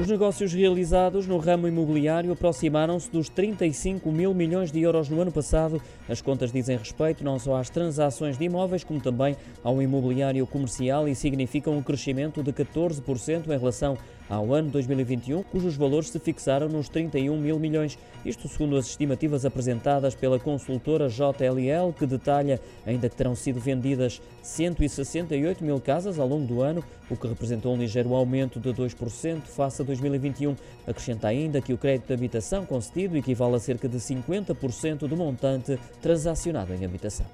Os negócios realizados no ramo imobiliário aproximaram-se dos 35 mil milhões de euros no ano passado. As contas dizem respeito não só às transações de imóveis, como também ao imobiliário comercial e significam um crescimento de 14% em relação ao ano 2021, cujos valores se fixaram nos 31 mil milhões. Isto segundo as estimativas apresentadas pela consultora JLL, que detalha ainda que terão sido vendidas 168 mil casas ao longo do ano, o que representou um ligeiro aumento de 2% face a 2021. Acrescenta ainda que o crédito de habitação concedido equivale a cerca de 50% do montante transacionado em habitação.